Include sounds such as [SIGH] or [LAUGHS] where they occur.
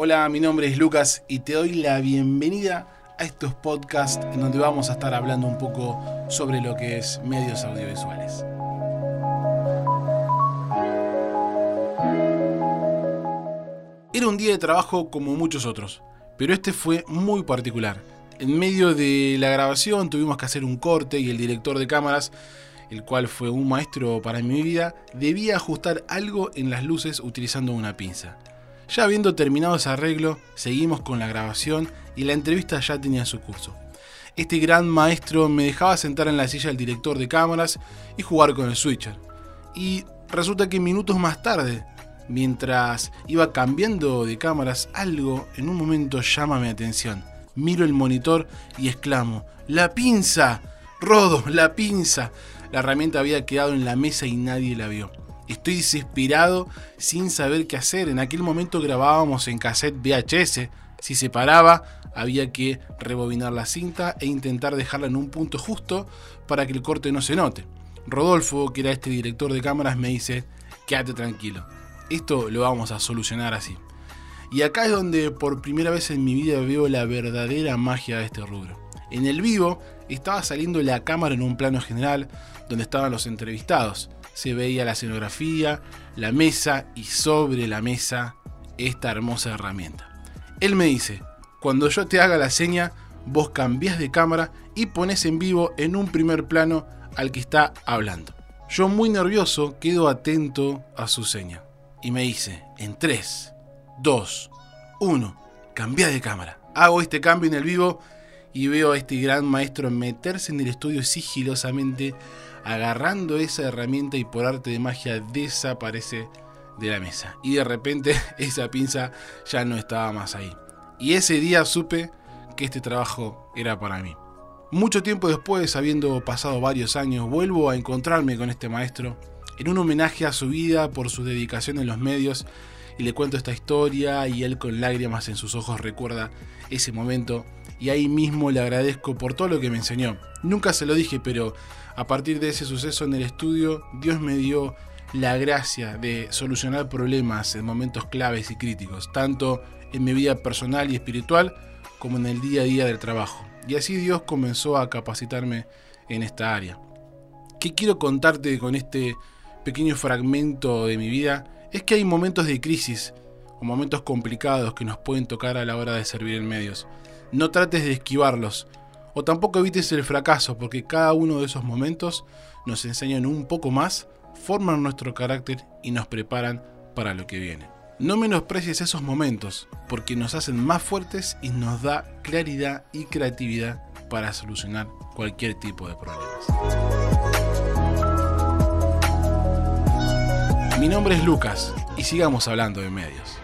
Hola, mi nombre es Lucas y te doy la bienvenida a estos podcasts en donde vamos a estar hablando un poco sobre lo que es medios audiovisuales. Era un día de trabajo como muchos otros, pero este fue muy particular. En medio de la grabación tuvimos que hacer un corte y el director de cámaras, el cual fue un maestro para mi vida, debía ajustar algo en las luces utilizando una pinza. Ya habiendo terminado ese arreglo, seguimos con la grabación y la entrevista ya tenía su curso. Este gran maestro me dejaba sentar en la silla del director de cámaras y jugar con el switcher. Y resulta que minutos más tarde, mientras iba cambiando de cámaras, algo en un momento llama mi atención. Miro el monitor y exclamo, ¡La pinza! Rodo, la pinza. La herramienta había quedado en la mesa y nadie la vio. Estoy desesperado sin saber qué hacer. En aquel momento grabábamos en cassette VHS. Si se paraba, había que rebobinar la cinta e intentar dejarla en un punto justo para que el corte no se note. Rodolfo, que era este director de cámaras, me dice, quédate tranquilo. Esto lo vamos a solucionar así. Y acá es donde por primera vez en mi vida veo la verdadera magia de este rubro. En el vivo estaba saliendo la cámara en un plano general donde estaban los entrevistados se veía la escenografía, la mesa y sobre la mesa esta hermosa herramienta. Él me dice, cuando yo te haga la seña, vos cambias de cámara y pones en vivo en un primer plano al que está hablando. Yo muy nervioso quedo atento a su seña y me dice, en 3, 2, 1, cambia de cámara. Hago este cambio en el vivo y veo a este gran maestro meterse en el estudio sigilosamente agarrando esa herramienta y por arte de magia desaparece de la mesa. Y de repente [LAUGHS] esa pinza ya no estaba más ahí. Y ese día supe que este trabajo era para mí. Mucho tiempo después, habiendo pasado varios años, vuelvo a encontrarme con este maestro en un homenaje a su vida por su dedicación en los medios y le cuento esta historia y él con lágrimas en sus ojos recuerda ese momento y ahí mismo le agradezco por todo lo que me enseñó. Nunca se lo dije, pero a partir de ese suceso en el estudio, Dios me dio la gracia de solucionar problemas en momentos claves y críticos, tanto en mi vida personal y espiritual como en el día a día del trabajo. Y así Dios comenzó a capacitarme en esta área. ¿Qué quiero contarte con este pequeño fragmento de mi vida? Es que hay momentos de crisis o momentos complicados que nos pueden tocar a la hora de servir en medios. No trates de esquivarlos, o tampoco evites el fracaso, porque cada uno de esos momentos nos enseñan un poco más, forman nuestro carácter y nos preparan para lo que viene. No menosprecies esos momentos, porque nos hacen más fuertes y nos da claridad y creatividad para solucionar cualquier tipo de problemas. Mi nombre es Lucas y sigamos hablando de medios.